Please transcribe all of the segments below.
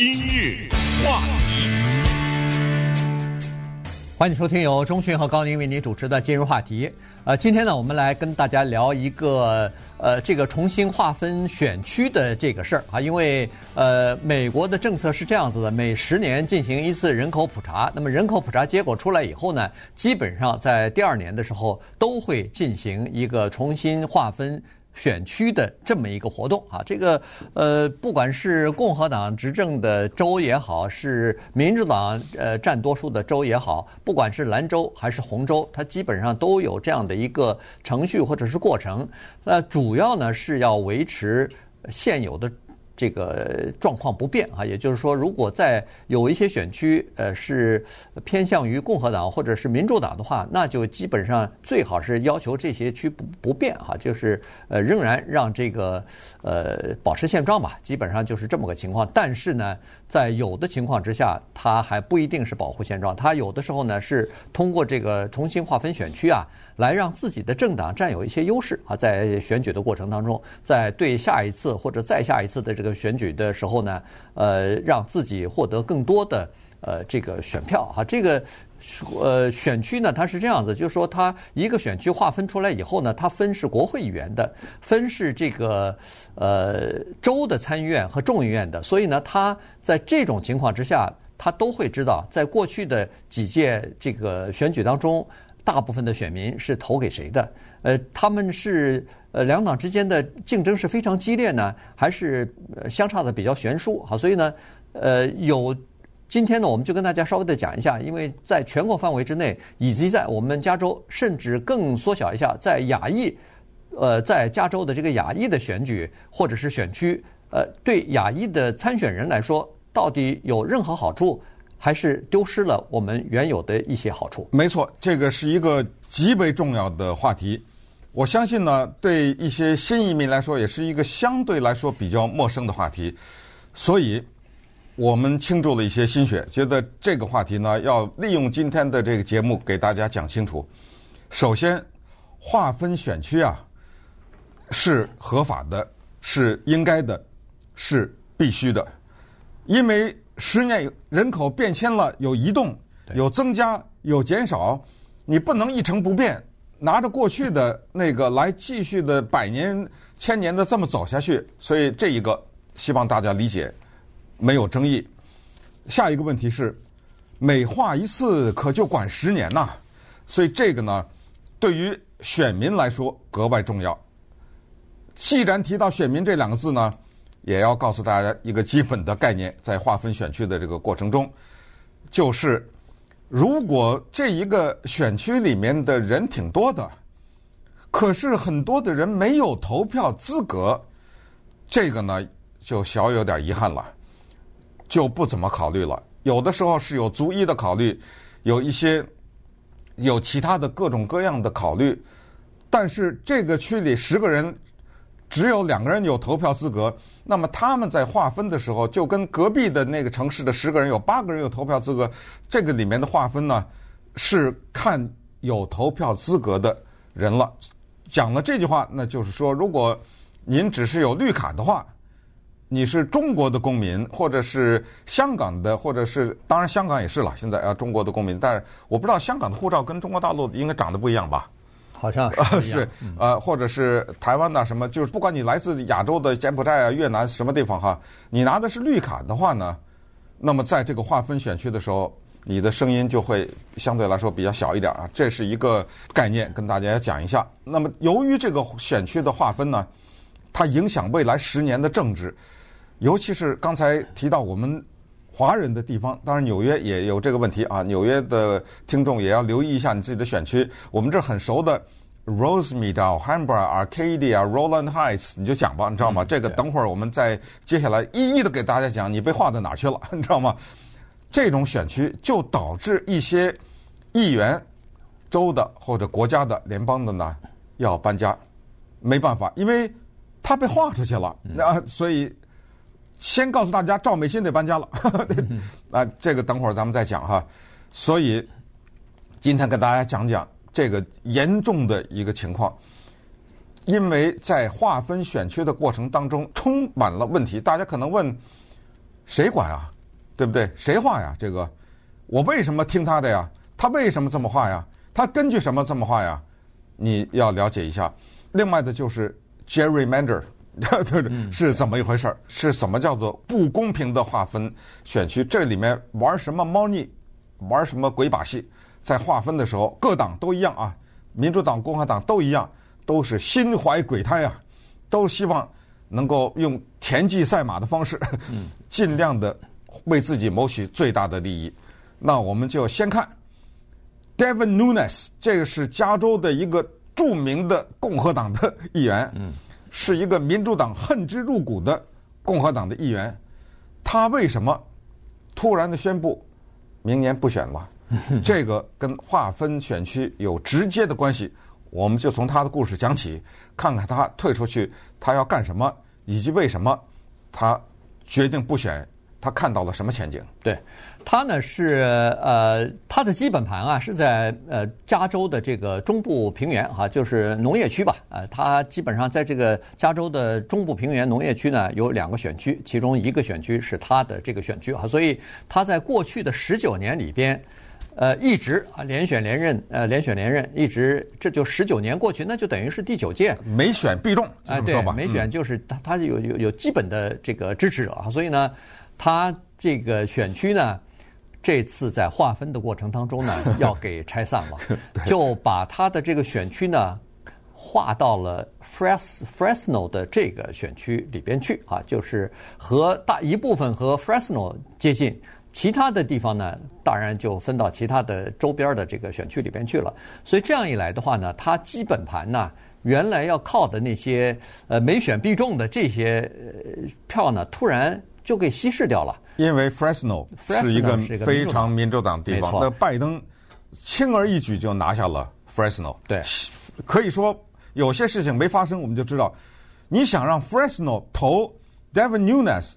今日话题，欢迎收听由中讯和高宁为您主持的今日话题。呃，今天呢，我们来跟大家聊一个呃，这个重新划分选区的这个事儿啊。因为呃，美国的政策是这样子的，每十年进行一次人口普查。那么人口普查结果出来以后呢，基本上在第二年的时候都会进行一个重新划分。选区的这么一个活动啊，这个呃，不管是共和党执政的州也好，是民主党呃占多数的州也好，不管是兰州还是红州，它基本上都有这样的一个程序或者是过程。那主要呢是要维持现有的。这个状况不变啊，也就是说，如果在有一些选区，呃，是偏向于共和党或者是民主党的话，那就基本上最好是要求这些区不不变哈，就是呃，仍然让这个呃保持现状吧，基本上就是这么个情况。但是呢，在有的情况之下，它还不一定是保护现状，它有的时候呢是通过这个重新划分选区啊。来让自己的政党占有一些优势啊，在选举的过程当中，在对下一次或者再下一次的这个选举的时候呢，呃，让自己获得更多的呃这个选票哈。这个呃选区呢，它是这样子，就是说它一个选区划分出来以后呢，它分是国会议员的，分是这个呃州的参议院和众议院的，所以呢，它在这种情况之下，他都会知道，在过去的几届这个选举当中。大部分的选民是投给谁的？呃，他们是呃两党之间的竞争是非常激烈呢，还是相差的比较悬殊？好，所以呢，呃，有今天呢，我们就跟大家稍微的讲一下，因为在全国范围之内，以及在我们加州，甚至更缩小一下，在亚裔，呃，在加州的这个亚裔的选举或者是选区，呃，对亚裔的参选人来说，到底有任何好处？还是丢失了我们原有的一些好处。没错，这个是一个极为重要的话题。我相信呢，对一些新移民来说，也是一个相对来说比较陌生的话题。所以，我们倾注了一些心血，觉得这个话题呢，要利用今天的这个节目给大家讲清楚。首先，划分选区啊，是合法的，是应该的，是必须的，因为。十年人口变迁了，有移动，有增加，有减少，你不能一成不变，拿着过去的那个来继续的百年、千年的这么走下去。所以这一个希望大家理解，没有争议。下一个问题是，每划一次可就管十年呐，所以这个呢，对于选民来说格外重要。既然提到选民这两个字呢。也要告诉大家一个基本的概念，在划分选区的这个过程中，就是如果这一个选区里面的人挺多的，可是很多的人没有投票资格，这个呢就小有点遗憾了，就不怎么考虑了。有的时候是有逐一的考虑，有一些有其他的各种各样的考虑，但是这个区里十个人只有两个人有投票资格。那么他们在划分的时候，就跟隔壁的那个城市的十个人有八个人有投票资格，这个里面的划分呢，是看有投票资格的人了。讲了这句话，那就是说，如果您只是有绿卡的话，你是中国的公民，或者是香港的，或者是当然香港也是了，现在啊中国的公民，但是我不知道香港的护照跟中国大陆应该长得不一样吧？好像是 是呃，或者是台湾的什么，就是不管你来自亚洲的柬埔寨啊、越南什么地方哈，你拿的是绿卡的话呢，那么在这个划分选区的时候，你的声音就会相对来说比较小一点啊。这是一个概念，跟大家讲一下。那么由于这个选区的划分呢，它影响未来十年的政治，尤其是刚才提到我们。华人的地方，当然纽约也有这个问题啊。纽约的听众也要留意一下你自己的选区。我们这很熟的 Rosemead、Alhambra、Arcadia、Rowland Heights，你就讲吧，你知道吗？这个等会儿我们再接下来一一的给大家讲，你被划到哪儿去了，你知道吗？这种选区就导致一些议员、州的或者国家的、联邦的呢要搬家，没办法，因为他被划出去了，那所以。先告诉大家，赵美心得搬家了，啊，这个等会儿咱们再讲哈。所以今天跟大家讲讲这个严重的一个情况，因为在划分选区的过程当中充满了问题。大家可能问，谁管啊？对不对？谁画呀？这个我为什么听他的呀？他为什么这么画呀？他根据什么这么画呀？你要了解一下。另外的就是 gerrymander，是怎么一回事儿？是怎么叫做不公平的划分选区？这里面玩什么猫腻，玩什么鬼把戏？在划分的时候，各党都一样啊，民主党、共和党都一样，都是心怀鬼胎啊，都希望能够用田忌赛马的方式，尽量的为自己谋取最大的利益。那我们就先看 Devin Nunes，这个是加州的一个著名的共和党的议员，是一个民主党恨之入骨的共和党的议员。他为什么突然的宣布明年不选了？这个跟划分选区有直接的关系，我们就从他的故事讲起，看看他退出去他要干什么，以及为什么他决定不选，他看到了什么前景？对，他呢是呃，他的基本盘啊是在呃加州的这个中部平原哈，就是农业区吧，呃，他基本上在这个加州的中部平原农业区呢有两个选区，其中一个选区是他的这个选区啊，所以他在过去的十九年里边。呃，一直啊连选连任，呃连选连任，一直这就十九年过去，那就等于是第九届，没选必中，哎，对，没选就是他他有有有基本的这个支持者啊，所以呢，他这个选区呢，这次在划分的过程当中呢，要给拆散了，就把他的这个选区呢划到了 Fres Fresno 的这个选区里边去啊，就是和大一部分和 Fresno 接近。其他的地方呢，当然就分到其他的周边的这个选区里边去了。所以这样一来的话呢，它基本盘呢，原来要靠的那些呃没选必中的这些票呢，突然就给稀释掉了。因为 Fresno 是一个非常民主党地方，那拜登轻而易举就拿下了 Fresno。对，可以说有些事情没发生，我们就知道，你想让 Fresno 投 Devin Nunes，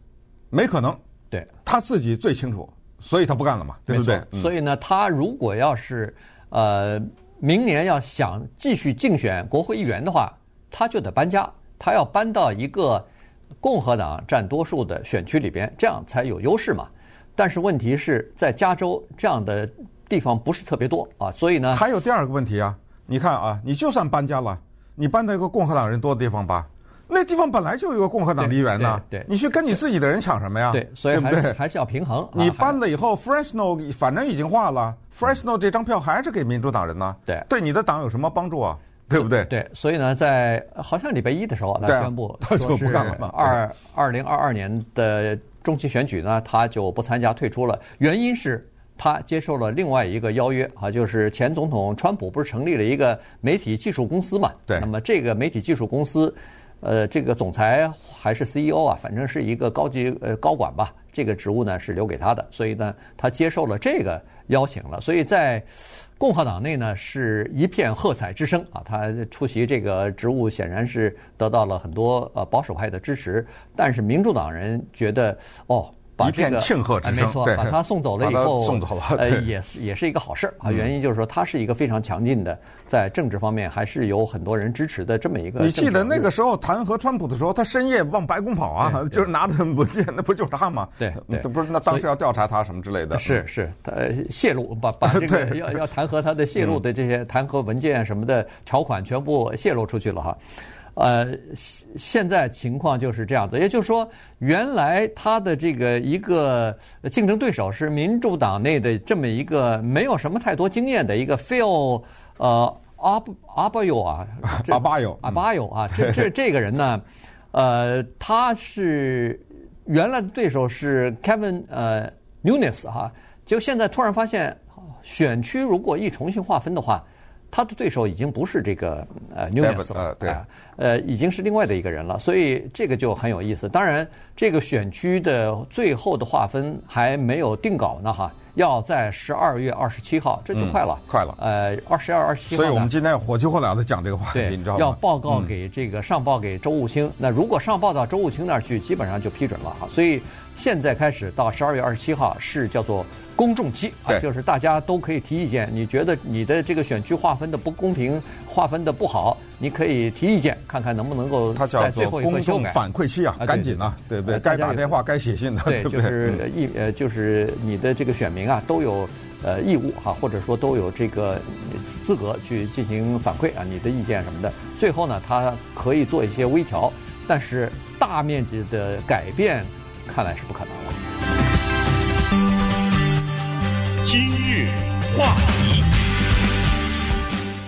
没可能。对，他自己最清楚，所以他不干了嘛，对不对？所以呢，他如果要是呃明年要想继续竞选国会议员的话，他就得搬家，他要搬到一个共和党占多数的选区里边，这样才有优势嘛。但是问题是在加州这样的地方不是特别多啊，所以呢，还有第二个问题啊，你看啊，你就算搬家了，你搬到一个共和党人多的地方吧。那地方本来就有一个共和党议员呢，对，你去跟你自己的人抢什么呀？对，所以还是还是要平衡。你搬了以后，Fresno 反正已经化了，Fresno 这张票还是给民主党人呢。对，对你的党有什么帮助啊？对不对？对，所以呢，在好像礼拜一的时候，他宣布说是二二零二二年的中期选举呢，他就不参加退出了。原因是他接受了另外一个邀约啊，就是前总统川普不是成立了一个媒体技术公司嘛？对，那么这个媒体技术公司。呃，这个总裁还是 CEO 啊，反正是一个高级呃高管吧。这个职务呢是留给他的，所以呢，他接受了这个邀请了。所以在共和党内呢是一片喝彩之声啊。他出席这个职务显然是得到了很多呃保守派的支持，但是民主党人觉得哦。把这个、一片庆贺之声，没错，把他送走了 以后，送走了，呃，也是也是一个好事啊。原因就是说，他是一个非常强劲的，在政治方面还是有很多人支持的这么一个。你记得那个时候弹劾川普的时候，他深夜往白宫跑啊，就是拿着文件，那不就是他吗？对，对，不是那当时要调查他什么之类的。是是，呃，泄露把把这个 要要弹劾他的泄露的这些弹劾文件什么的条款全部泄露出去了哈。呃，现在情况就是这样子，也就是说，原来他的这个一个竞争对手是民主党内的这么一个没有什么太多经验的一个 Phil 呃阿阿巴尤啊，阿巴尤阿巴尤啊，这这 这个人呢，呃，他是原来的对手是 Kevin 呃 Nunes 哈，就现在突然发现选区如果一重新划分的话。他的对手已经不是这个呃 Nunes 了，对，呃，已经是另外的一个人了，所以这个就很有意思。当然，这个选区的最后的划分还没有定稿呢，哈，要在十二月二十七号，这就快了，嗯、快了。呃，二十二、二十七号。所以我们今天火急火燎的讲这个话题，对你知道吗？要报告给这个上报给周务清。那如果上报到周务清那儿去，基本上就批准了哈。所以现在开始到十二月二十七号是叫做。公众期啊，就是大家都可以提意见。你觉得你的这个选区划分的不公平，划分的不好，你可以提意见，看看能不能够在最后一做公众刻修改。反馈期啊，赶紧啊，对不对？该打电话，该写信的，对，不对？就是嗯义呃，就是你的这个选民啊，都有呃义务哈、或者说都有这个资格去进行反馈啊，你的意见什么的。最后呢，它可以做一些微调，但是大面积的改变看来是不可能了。今日话题，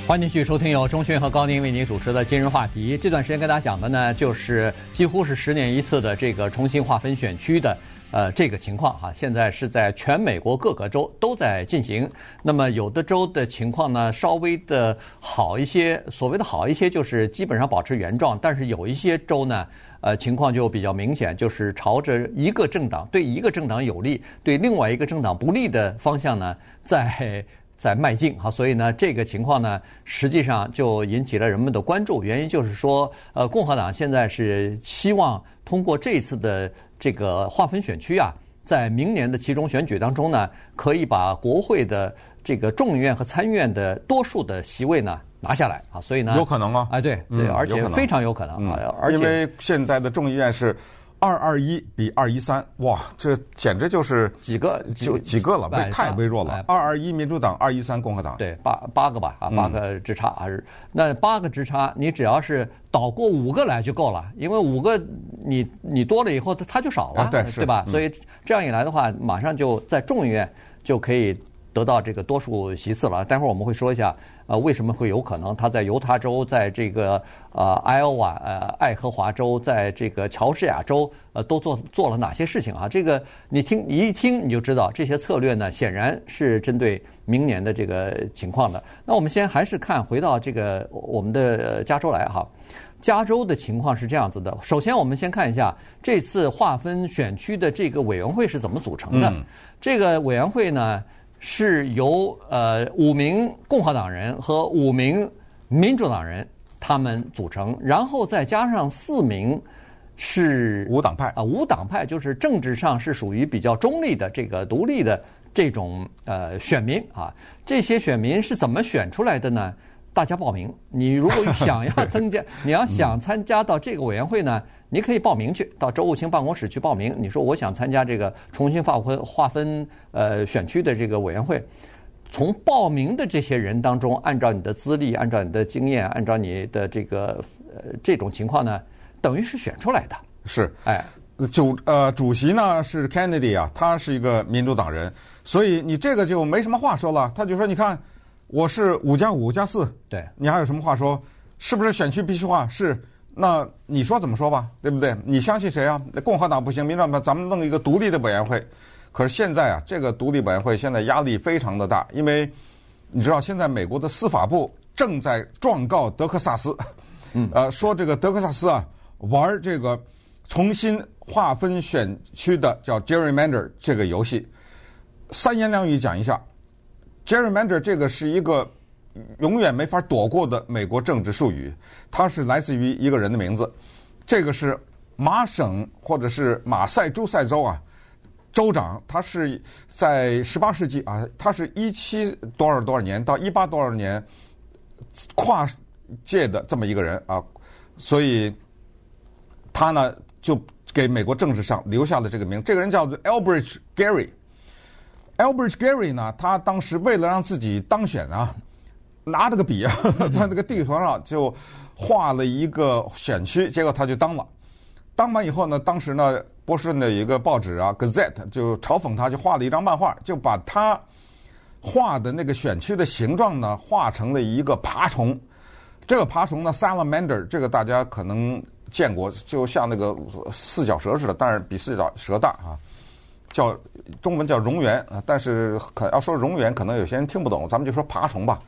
欢迎继续收听由中讯和高宁为您主持的今日话题。这段时间跟大家讲的呢，就是几乎是十年一次的这个重新划分选区的呃这个情况哈、现在是在全美国各个州都在进行。那么有的州的情况呢稍微的好一些，所谓的好一些就是基本上保持原状，但是有一些州呢。呃，情况就比较明显，就是朝着一个政党对一个政党有利，对另外一个政党不利的方向呢，在在迈进哈。所以呢，这个情况呢，实际上就引起了人们的关注。原因就是说，呃，共和党现在是希望通过这次的这个划分选区啊，在明年的其中选举当中呢，可以把国会的这个众议院和参议院的多数的席位呢拿下来啊。所以呢，有可能啊哎，对对，嗯而且非常有可能啊，而且因为现在的众议院是二二一比二一三，哇，这简直就是几个就几个了，太微弱了哎。二二一民主党，二一三共和党。对，八八个吧，啊，嗯八个之差还是、那八个之差，你只要是倒过五个来就够了，因为五个你你多了以后，它它就少了，啊对是吧？嗯所以这样一来的话，马上就在众议院就可以得到这个多数席次了。待会儿我们会说一下，呃，为什么会有可能？他在犹他州，在这个呃艾奥瓦、呃爱荷华州，在这个乔治亚州，呃，都做做了哪些事情啊？这个你听你一听你就知道，这些策略呢，显然是针对明年的这个情况的。那我们先还是看回到这个我们的加州来哈。加州的情况是这样子的。首先，我们先看一下这次划分选区的这个委员会是怎么组成的。这个委员会呢，是由呃五名共和党人和五名民主党人他们组成，然后再加上四名是无党派啊，无党派就是政治上是属于比较中立的这个独立的这种呃选民啊。这些选民是怎么选出来的呢？大家报名，你如果想要增加，你要想参加到这个委员会呢，你可以报名去，到州务卿办公室去报名。你说我想参加这个重新划分划分呃选区的这个委员会，从报名的这些人当中，按照你的资历，按照你的经验，按照你的这个呃这种情况呢，等于是选出来的。是，哎，主呃主席呢是 Kennedy 啊，他是一个民主党人，所以你这个就没什么话说了。他就说，你看我是五加五加四，对你还有什么话说？是不是选区必须化？是，那你说怎么说吧，对不对？你相信谁啊？共和党不行，民主党咱们弄一个独立的委员会。可是现在啊，这个独立委员会现在压力非常的大，因为你知道现在美国的司法部正在状告德克萨斯，嗯，呃，说这个德克萨斯啊玩这个重新划分选区的叫 gerrymander 这个游戏，三言两语讲一下。Gerrymander 这个是一个永远没法躲过的美国政治术语，它是来自于一个人的名字。这个是马省或者是马赛诸塞州啊，州长，他是在十八世纪啊，他是一七多少多少年到一八多少年跨界的这么一个人啊，所以他呢就给美国政治上留下了这个名。这个人叫做 Elbridge Gerry。Elbridge Gerry 呢，他当时为了让自己当选啊，拿着个笔啊，在那个地图上就画了一个选区，结果他就当了。当完以后呢，当时呢，波士顿的一个报纸啊，《Gazette》就嘲讽他，就画了一张漫画，就把他画的那个选区的形状呢，画成了一个爬虫。这个爬虫呢，Salamander，这个大家可能见过，就像那个四脚蛇似的，但是比四脚蛇大啊。叫中文叫蝾螈啊，但是可要说蝾螈，可能有些人听不懂，咱们就说爬虫吧。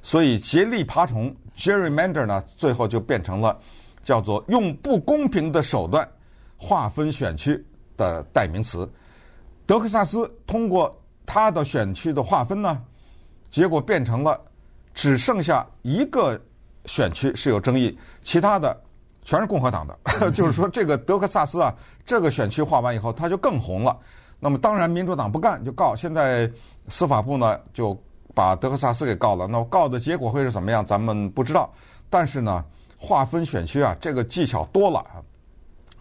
所以竭力爬虫 gerrymander 呢，最后就变成了叫做用不公平的手段划分选区的代名词。德克萨斯通过他的选区的划分呢，结果变成了只剩下一个选区是有争议，其他的全是共和党的。就是说，这个德克萨斯啊，这个选区划完以后，他就更红了。那么当然，民主党不干就告。现在司法部呢就把德克萨斯给告了。那告的结果会是怎么样？咱们不知道。但是呢，划分选区啊，这个技巧多了啊。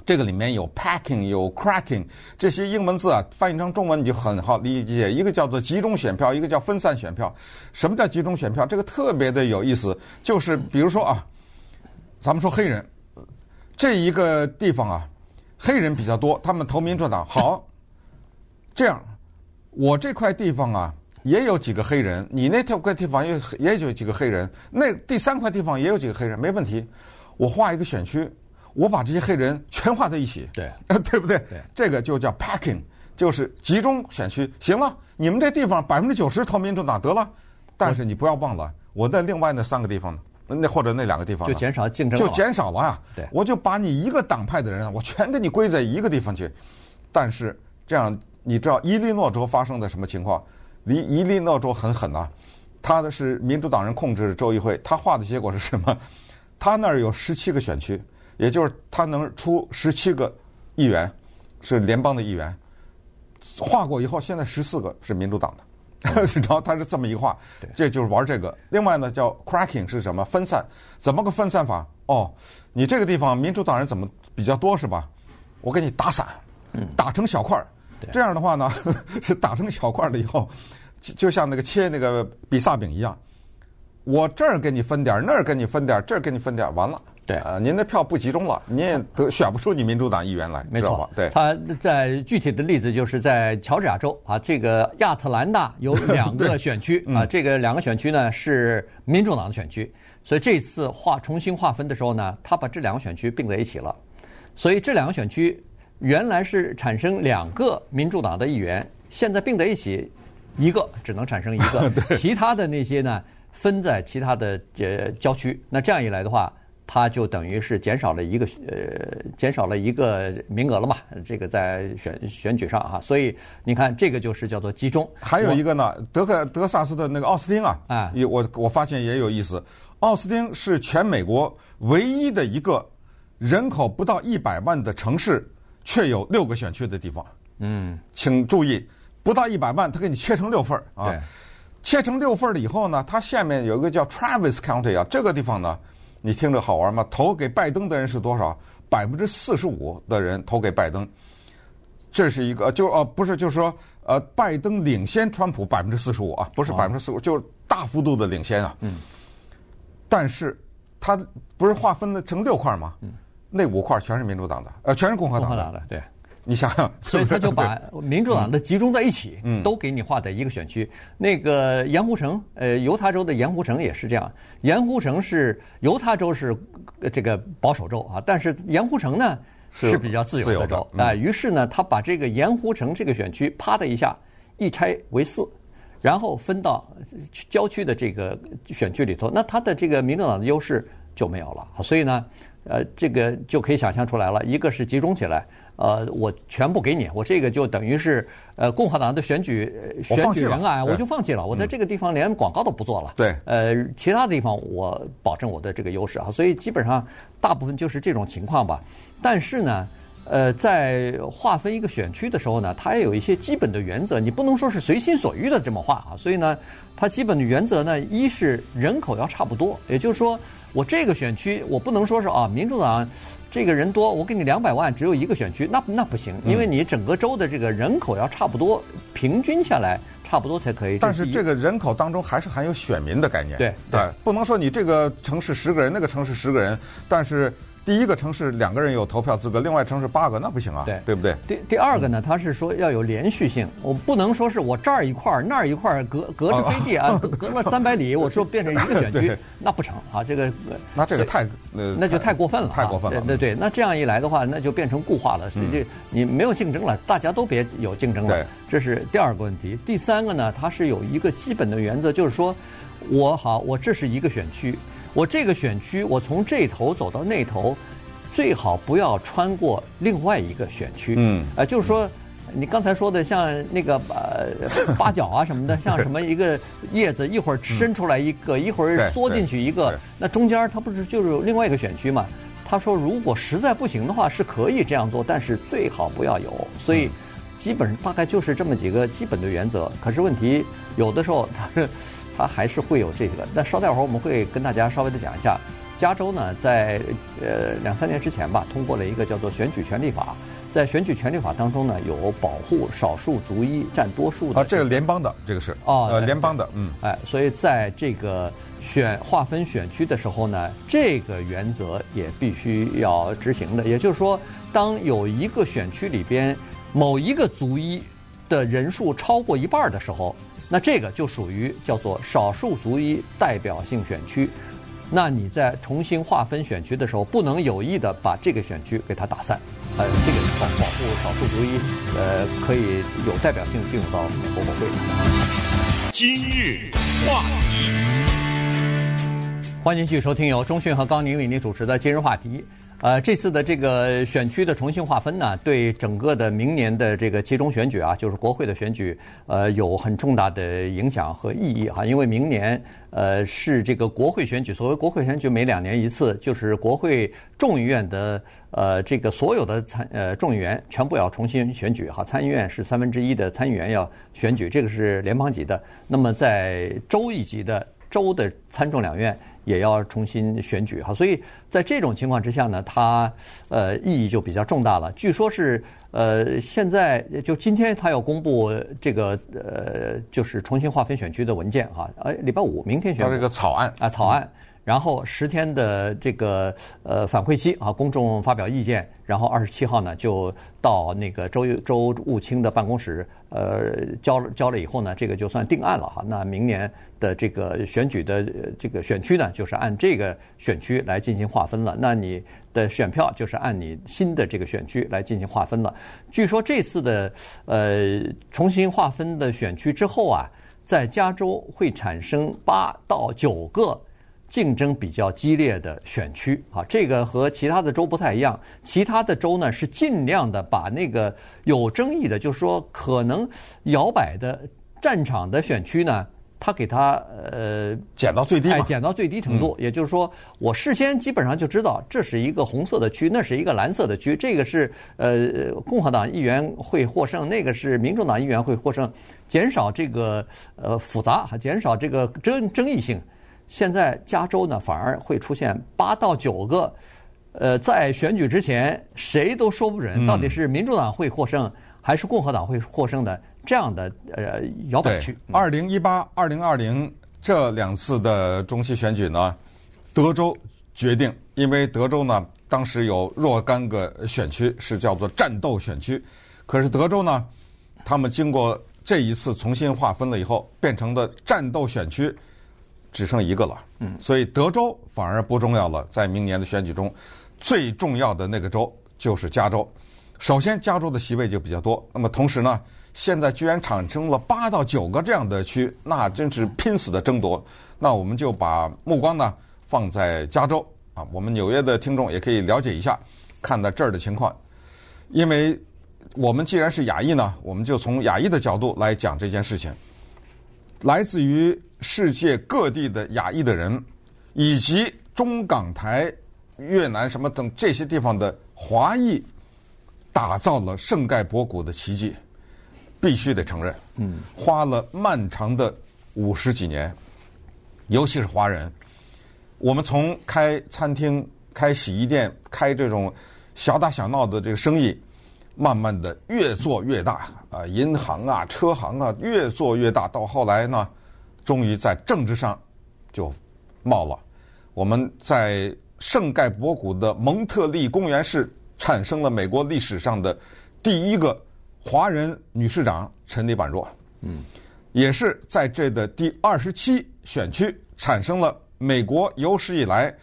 这个里面有 packing，有 cracking，这些英文字啊，翻译成中文你就很好理解。一个叫做集中选票，一个叫分散选票。什么叫集中选票？这个特别的有意思。就是比如说啊，咱们说黑人这一个地方啊，黑人比较多，他们投民主党。好，这样我这块地方啊也有几个黑人，你那块地方也也有几个黑人，那第三块地方也有几个黑人，没问题。我画一个选区。我把这些黑人全画在一起，对，对不对？对，这个就叫 packing，就是集中选区。行了，你们这地方百分之九十投民主党得了，但是你不要忘了，我在另外那三个地方呢，那或者那两个地方就减少竞争，就减少了啊。对，我就把你一个党派的人，我全给你归在一个地方去。但是这样，你知道伊利诺州发生的什么情况？离伊利诺州很狠呐，他的是民主党人控制州议会，他画的结果是什么？他那儿有十七个选区。也就是他能出十七个议员，是联邦的议员，划过以后，现在十四个是民主党的，然后他是这么一画，这就是玩这个。另外呢，叫 cracking 是什么？分散，怎么个分散法？哦，你这个地方民主党人怎么比较多是吧？我给你打散，打成小块儿，这样的话呢，是 打成小块了以后，就像那个切那个比萨饼一样，我这儿给你分点儿，那儿给你分点儿，这儿给你分点儿，完了。对。啊，您的票不集中了，您也得 选不出你民主党议员来，没错。对，他在具体的例子就是在乔治亚州啊，这个亚特兰大有两个 选区啊，这个两个选区呢是民主党的选区，所以这次划重新划分的时候呢，他把这两个选区并在一起了，所以这两个选区原来是产生两个民主党的议员，现在并在一起，一个只能产生一个，其他的那些呢分在其他的呃郊区，那这样一来的话。他就等于是减少了一个呃，减少了一个名额了嘛？这个在选选举上啊，所以你看，这个就是叫做集中。还有一个呢，德克德萨斯的那个奥斯汀啊，啊，也我我发现也有意思。奥斯汀是全美国唯一的一个人口不到一百万的城市，却有六个选区的地方。嗯，请注意，不到一百万，他给你切成六份儿啊。切成六份儿了以后呢，它下面有一个叫 Travis County 啊，这个地方呢。你听着好玩吗？投给拜登的人是多少？百分之四十五的人投给拜登，这是一个就呃不是就是说呃拜登领先川普百分之四十五啊，不是百分之四十五，就是大幅度的领先啊。嗯。但是它不是划分的成六块吗？嗯。那五块全是民主党的，呃，全是共和党的。对。你想想，所以他就把民主党的集中在一起，嗯，都给你划在一个选区。那个盐湖城，呃，犹他州的盐湖城也是这样。盐湖城是犹他州是这个保守州啊，但是盐湖城呢是比较自由的州啊。于是呢，他把这个盐湖城这个选区啪的一下一拆为四，然后分到郊区的这个选区里头，那他的这个民主党的优势就没有了。所以呢，呃，这个就可以想象出来了，一个是集中起来。呃，我全部给你，我这个就等于是呃共和党的选举选举人啊，我就放弃了，我在这个地方连广告都不做了。对，呃，其他地方我保证我的这个优势啊，所以基本上大部分就是这种情况吧。但是呢，呃，在划分一个选区的时候呢，它也有一些基本的原则，你不能说是随心所欲的这么划啊。所以呢，它基本的原则呢，一是人口要差不多，也就是说，我这个选区我不能说是啊，民主党。这个人多，我给你两百万，只有一个选区，那那不行，因为你整个州的这个人口要差不多，平均下来差不多才可以。但是这个人口当中还是含有选民的概念。对对，不能说你这个城市十个人，那个城市十个人，但是。第一个城市两个人有投票资格，另外城市八个那不行啊，对。对不对？第第二个呢，他是说要有连续性，我不能说是我这儿一块儿那儿一块儿隔隔着飞地啊，隔了三百里，我说变成一个选区，那不成啊，这个那这个太呃那就太过分了，太过分了，对对，那这样一来的话，那就变成固化了，所以这你没有竞争了，大家都别有竞争了，这是第二个问题。第三个呢，它是有一个基本的原则，就是说我好，我这是一个选区，我这个选区我从这头走到那头。最好不要穿过另外一个选区，嗯，呃，就是说，你刚才说的像那个呃 八角啊什么的，像什么一个叶子一会儿伸出来一个，一会儿缩进去一个，那中间它不是就是有另外一个选区嘛？他说如果实在不行的话是可以这样做，但是最好不要有。所以基本上大概就是这么几个基本的原则。可是问题有的时候它它还是会有这个。那稍待会儿我们会跟大家稍微的讲一下。加州呢，在呃两三年之前吧，通过了一个叫做《选举权利法》。在选举权利法当中呢，有保护少数族裔占多数的。啊，这个联邦的，这个是哦，呃，联邦的，嗯，哎，所以在这个选划分选区的时候呢，这个原则也必须要执行的。也就是说，当有一个选区里边某一个族裔的人数超过一半的时候，那这个就属于叫做少数族裔代表性选区。那你在重新划分选区的时候，不能有意的把这个选区给它打散，呃，这个保保护少数族裔，呃，可以有代表性进入到美国国会。今日话题，欢迎继续收听由中讯和高宁为您主持的今日话题。呃，这次的这个选区的重新划分呢，对整个的明年的这个集中选举啊，就是国会的选举，呃，有很重大的影响和意义哈。因为明年呃是这个国会选举，所谓国会选举每两年一次，就是国会众议院的呃这个所有的参呃众议员全部要重新选举哈。参议院是三分之一的参议员要选举，这个是联邦级的。那么在州一级的州的参众两院。也要重新选举哈，所以在这种情况之下呢，它呃意义就比较重大了。据说是呃现在就今天他要公布这个呃就是重新划分选区的文件哈，哎礼拜五明天选。这个草案啊草案。然后十天的这个呃反馈期啊，公众发表意见，然后二十七号呢就到那个州州务卿的办公室，呃交交了以后呢，这个就算定案了哈。那明年的这个选举的这个选区呢，就是按这个选区来进行划分了。那你的选票就是按你新的这个选区来进行划分了。据说这次的呃重新划分的选区之后啊，在加州会产生八到九个。竞争比较激烈的选区啊，这个和其他的州不太一样。其他的州呢是尽量的把那个有争议的，就是说可能摇摆的战场的选区呢，他给他呃减到最低，哎，减到最低程度。也就是说，我事先基本上就知道这是一个红色的区，那是一个蓝色的区，这个是呃共和党议员会获胜，那个是民主党议员会获胜，减少这个呃复杂，还减少这个争争议性。现在加州呢，反而会出现八到九个，呃，在选举之前谁都说不准到底是民主党会获胜还是共和党会获胜的这样的呃摇摆区。二零一八、二零二零这两次的中期选举呢，德州决定，因为德州呢当时有若干个选区是叫做战斗选区，可是德州呢，他们经过这一次重新划分了以后，变成的战斗选区。只剩一个了，嗯，所以德州反而不重要了。在明年的选举中，最重要的那个州就是加州。首先，加州的席位就比较多。那么同时呢，现在居然产生了八到九个这样的区，那真是拼死的争夺。那我们就把目光呢放在加州啊，我们纽约的听众也可以了解一下，看到这儿的情况。因为我们既然是亚裔呢，我们就从亚裔的角度来讲这件事情，来自于。世界各地的亚裔的人，以及中港台、越南什么等这些地方的华裔，打造了圣盖博谷的奇迹，必须得承认。嗯，花了漫长的五十几年，尤其是华人，我们从开餐厅、开洗衣店、开这种小打小闹的这个生意，慢慢的越做越大啊，银行啊、车行啊，越做越大，到后来呢。终于在政治上就冒了。我们在圣盖博谷的蒙特利公园市产生了美国历史上的第一个华人女市长陈里板若，嗯，也是在这的第二十七选区产生了美国有史以来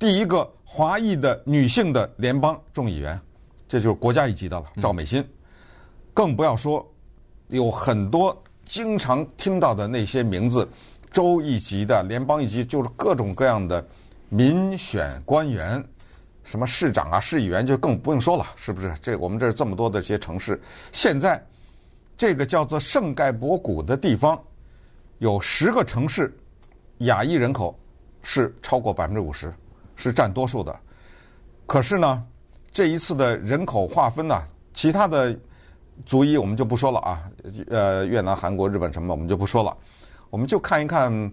第一个华裔的女性的联邦众议员，这就是国家一级的了，赵美心。更不要说有很多。经常听到的那些名字，州一级的、联邦一级，就是各种各样的民选官员，什么市长啊、市议员，就更不用说了，是不是？这我们这儿这么多的这些城市，现在这个叫做圣盖博谷的地方，有十个城市，亚裔人口是超过百分之五十，是占多数的。可是呢，这一次的人口划分呢，其他的。族裔我们就不说了啊，呃，越南、韩国、日本什么我们就不说了，我们就看一看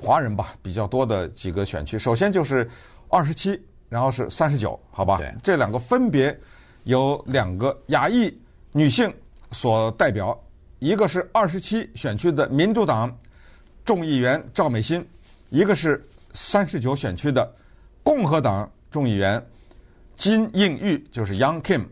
华人吧，比较多的几个选区。首先就是二十七，然后是三十九，好吧？这两个分别有两个亚裔女性所代表，一个是二十七选区的民主党众议员赵美心，一个是三十九选区的共和党众议员金应玉，就是 Young Kim。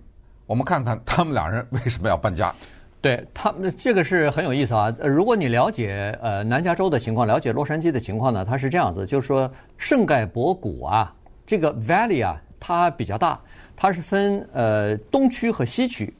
我们看看他们两人为什么要搬家。对他们，这个是很有意思啊。呃如果你了解呃南加州的情况，了解洛杉矶的情况呢，它是这样子，就是说圣盖博谷啊，这个 Valley 啊，它比较大，它是分呃东区和西区。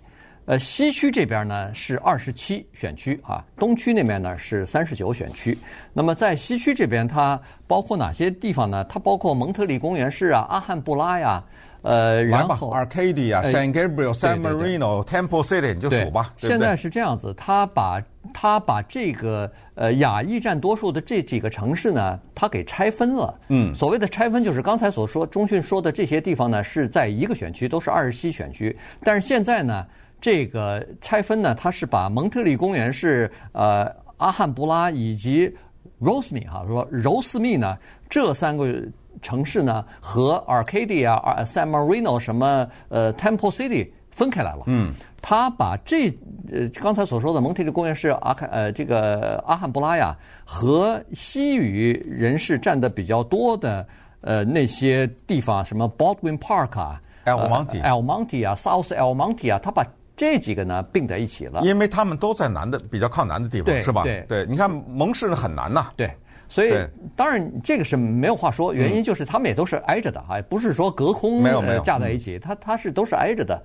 呃，西区这边呢是二十七选区啊，东区那边呢是三十九选区。那么在西区这边，它包括哪些地方呢？它包括蒙特利公园市啊、阿汉布拉呀，呃，然后 Arcadia、San Gabriel、San Marino、Temple City，你就数吧。对不对现在是这样子，他把他把这个呃亚裔占多数的这几个城市呢，他给拆分了。嗯所谓的拆分，就是刚才所说中讯说的这些地方呢，是在一个选区，都是二十七选区。但是现在呢，这个拆分呢，他是把蒙特利公园是呃阿汉布拉以及 Rosemead 哈，说柔斯密呢这三个城市呢和 Arcadia、啊 San Marino 什么呃 Temple City 分开来了。嗯，他把这呃刚才所说的蒙特利公园是阿坎呃这个阿汉布拉呀和西语人士占的比较多的呃那些地方，什么 Baldwin Park 啊 El Monte 呃 El Monte 啊，South El Monte 啊，他把这几个呢并在一起了。因为他们都在南的比较靠南的地方，是吧？对你看蒙市很难呐、对，所以当然这个是没有话说，原因就是他们也都是挨着的啊，不是说隔空呃没有没有架在一起，它它是都是挨着的。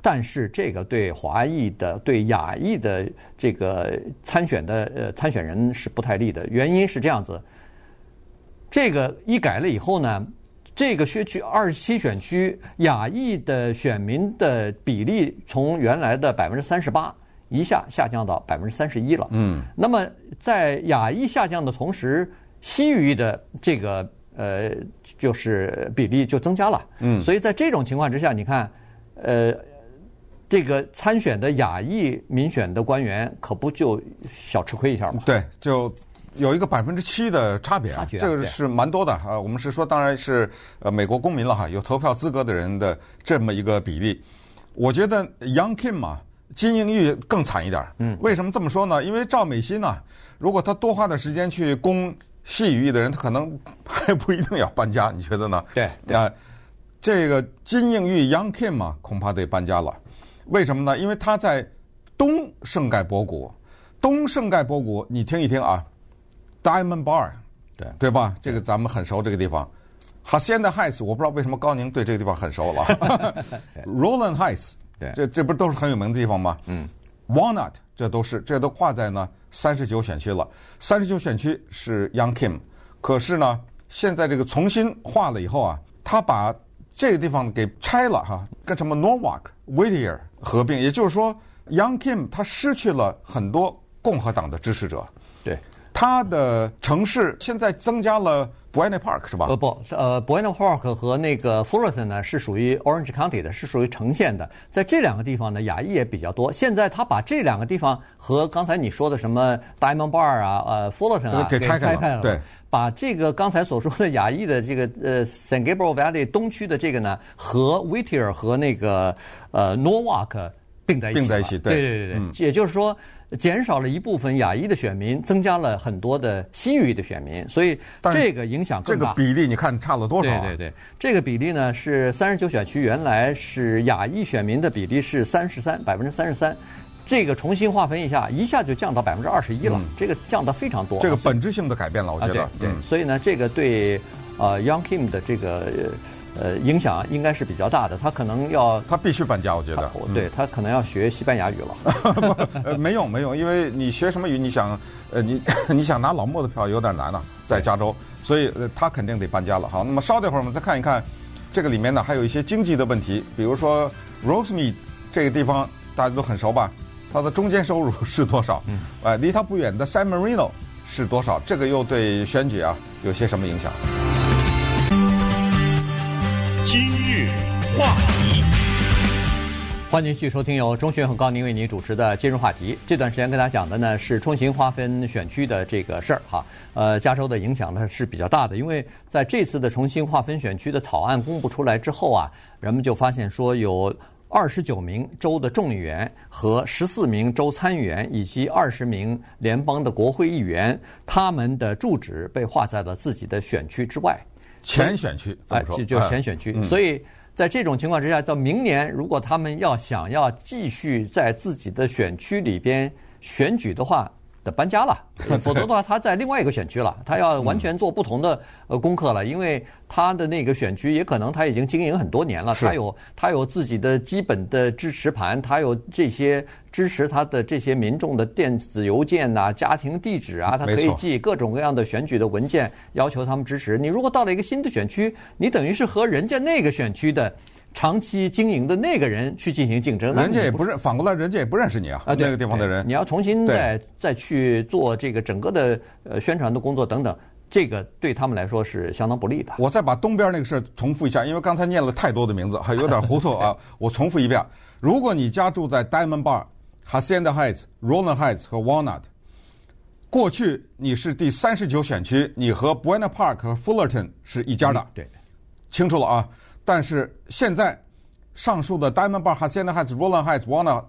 但是这个对华裔的、对亚裔的这个参选的呃参选人是不太利的，原因是这样子。这个一改了以后呢，这个选区二十七选区亚裔的选民的比例从原来的百分之三十八一下下降到百分之三十一了。嗯，那么在亚裔下降的同时，西裔的这个呃就是比例就增加了。嗯所以在这种情况之下，你看，呃，这个参选的亚裔民选的官员可不就小吃亏一下吗？对，就有一个百分之七的差别这个是蛮多的啊。我们是说，当然是呃美国公民了哈，有投票资格的人的这么一个比例。我觉得 Young Kim 嘛，金英玉更惨一点。嗯，为什么这么说呢？因为赵美心呢、如果他多花点时间去攻西语裔的人，他可能还不一定要搬家，你觉得呢？对对啊、这个金英玉 Young Kim 嘛，恐怕得搬家了。为什么呢？因为他在东圣盖博谷，东圣盖博谷，你听一听啊，Diamond Bar，对对吧？这个咱们很熟这个地方。Hacienda Heights，我不知道为什么高宁对这个地方很熟了。Roland Heights，对这这不都是很有名的地方吗？嗯，Walnut，这都是这都挂在呢三十九选区了。三十九选区是 Young Kim，可是呢，现在这个重新划了以后啊，他把这个地方给拆了哈，跟什么 Norwalk、Whittier 合并，也就是说，Young Kim 他失去了很多共和党的支持者。对。他的城市现在增加了 Buena Park 是吧？呃不，呃 Buena Park 和那个 Fullerton 呢是属于 Orange County 的，是属于城县的。在这两个地方呢，亚裔也比较多。现在他把这两个地方和刚才你说的什么 Diamond Bar 啊、呃 Fullerton 啊给拆开了，对，把这个刚才所说的亚裔的这个呃 San Gabriel Valley 东区的这个呢，和 Whittier 和那个呃 Norwalk 并在一起，并在一起对对对对也就是说。减少了一部分亚裔的选民，增加了很多的西裔的选民，所以这个影响更大。这个比例你看差了多少、啊？对对对，这个比例呢是三十九选区，原来是亚裔选民的比例是三十三，百分之三十三，这个重新划分一下，一下就降到百分之二十一了，嗯这个降得非常多。这个本质性的改变了，我啊，觉得。对对，嗯所以呢，这个对呃 Young Kim 的这个呃影响应该是比较大的，他可能要他必须搬家，我觉他得。嗯对他可能要学西班牙语了。呃，没用没用，因为你学什么语，你想，呃，你 你想拿老莫的票有点难啊，在加州，所以呃他肯定得搬家了。好，那么稍等一会儿我们再看一看，这个里面呢还有一些经济的问题，比如说 Rosemead 这个地方大家都很熟吧？它的中间收入 是多少？嗯，呃，离它不远的 San Marino 是多少？这个又对选举啊有些什么影响？话题，欢迎继续收听由钟迅和高宁为您主持的今日话题。这段时间跟大家讲的呢是重新划分选区的这个事儿哈。呃，加州的影响呢是比较大的，因为在这次的重新划分选区的草案公布出来之后啊，人们就发现说有二十九名州的众议员和十四名州参议员以及二十名联邦的国会议员，他们的住址被划在了自己的选区之外。前选区，哎，就就前选区，所以。在这种情况之下，到明年，如果他们要想要继续在自己的选区里边选举的话，得搬家了，否则的话，他在另外一个选区了，他要完全做不同的呃功课了，因为他的那个选区也可能他已经经营很多年了，他有他有自己的基本的支持盘，他有这些支持他的这些民众的电子邮件呐、家庭地址啊，他可以寄各种各样的选举的文件，要求他们支持。你如果到了一个新的选区，你等于是和人家那个选区的。长期经营的那个人去进行竞争，人家也不认，反过来人家也不认识你啊，那个地方的人，你要重新再再去做这个整个的呃宣传的工作等等，这个对他们来说是相当不利的。我再把东边那个事重复一下，因为刚才念了太多的名字，还有点糊涂啊。我重复一遍：如果你家住在 Diamond Bar、Hacienda Heights、Rowland Heights 和 Walnut，过去你是第三十九选区，你和 Buena Park 和 Fullerton 是一家的，对，清楚了啊。但是现在上述的 Diamond Bar、Hacienda Heights、Rowland Heights、Walnut，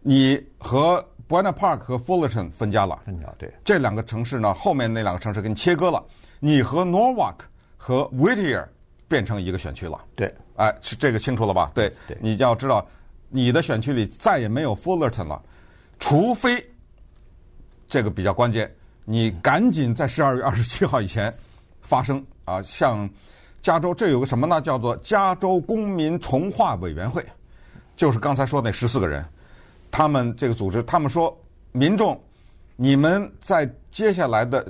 你和 Buena Park 和 Fullerton 分家了。分家，对。这两个城市呢，后面那两个城市给你切割了，你和 Norwalk 和 Whittier 变成一个选区了。对。哎，是这个清楚了吧？对。对。你就要知道，你的选区里再也没有 Fullerton 了，除非这个比较关键，你赶紧在十二月二十七号以前发生啊，像。加州这有个什么呢？叫做加州公民重化委员会，就是刚才说那十四个人，他们这个组织，他们说民众，你们在接下来的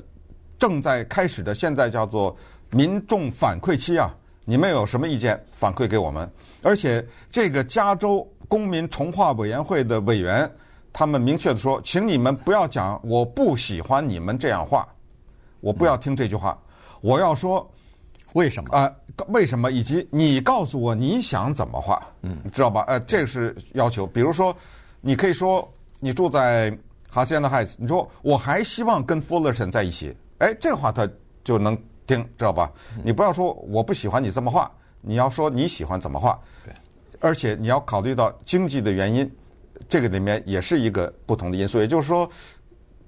正在开始的现在叫做民众反馈期啊，你们有什么意见反馈给我们？而且这个加州公民重化委员会的委员，他们明确的说，请你们不要讲我不喜欢你们这样话，我不要听这句话，我要说。为什么啊？为什么？以及你告诉我你想怎么画？嗯，你知道吧？呃，这个是要求。比如说，你可以说你住在 Hacienda Heights，你说我还希望跟 Fullerton 在一起。哎，这个话他就能听，知道吧？你不要说我不喜欢你这么画，你要说你喜欢怎么画。对。而且你要考虑到经济的原因，这个里面也是一个不同的因素。也就是说，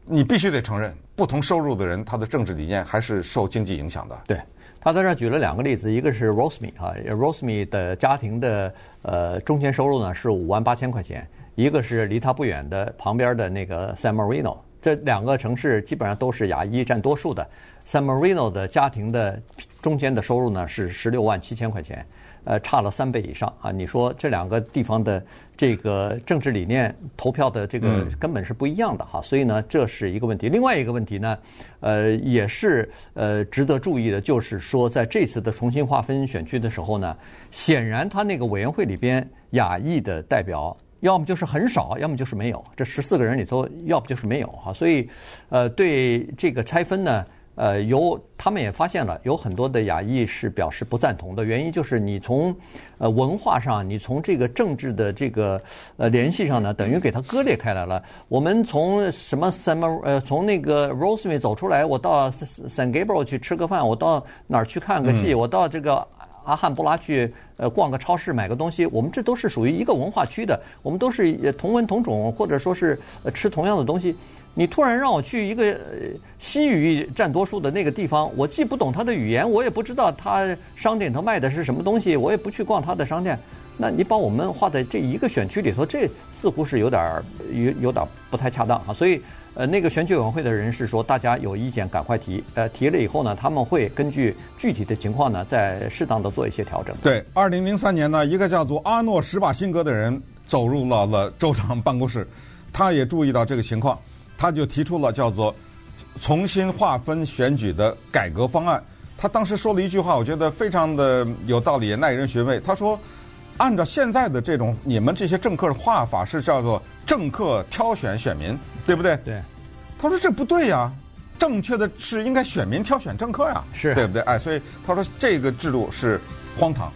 你必须得承认，不同收入的人他的政治理念还是受经济影响的。对。他在这举了两个例子，一个是 Rosemy 啊，Rosemy 的家庭的呃中间收入呢是五万八千块钱，一个是离他不远的旁边的那个 San Marino，这两个城市基本上都是牙医占多数的，San Marino 的家庭的中间的收入呢是十六万七千块钱。呃，差了三倍以上啊！你说这两个地方的这个政治理念、投票的这个根本是不一样的哈，所以呢，这是一个问题。另外一个问题呢，呃，也是呃值得注意的，就是说在这次的重新划分选区的时候呢，显然他那个委员会里边亚裔的代表，要么就是很少，要么就是没有。这十四个人里头，要不就是没有哈。所以，呃，对这个拆分呢。呃，有他们也发现了，有很多的亚裔是表示不赞同的。原因就是你从呃文化上，你从这个政治的这个呃联系上呢，等于给它割裂开来了。我们从什么 San 呃从那个 Rosemary 走出来，我到 San Gabriel 去吃个饭，我到哪儿去看个戏，我到这个阿汉布拉去呃逛个超市买个东西，我们这都是属于一个文化区的，我们都是同文同种，或者说是吃同样的东西。你突然让我去一个西语占多数的那个地方，我既不懂他的语言，我也不知道他商店头卖的是什么东西，我也不去逛他的商店。那你把我们划在这一个选区里头，这似乎是有点有有点不太恰当啊。所以，呃，那个选举委员会的人是说，大家有意见赶快提，呃，提了以后呢，他们会根据具体的情况呢，再适当的做一些调整。对，二零零三年呢，一个叫做阿诺·史瓦辛格的人走入了了州长办公室，他也注意到这个情况。他就提出了叫做重新划分选举的改革方案。他当时说了一句话，我觉得非常的有道理，也耐人寻味。他说：“按照现在的这种你们这些政客的画法，是叫做政客挑选选民，对不对？”对。他说：“这不对呀，正确的是应该选民挑选政客呀，是，对不对？”哎，所以他说这个制度是荒唐。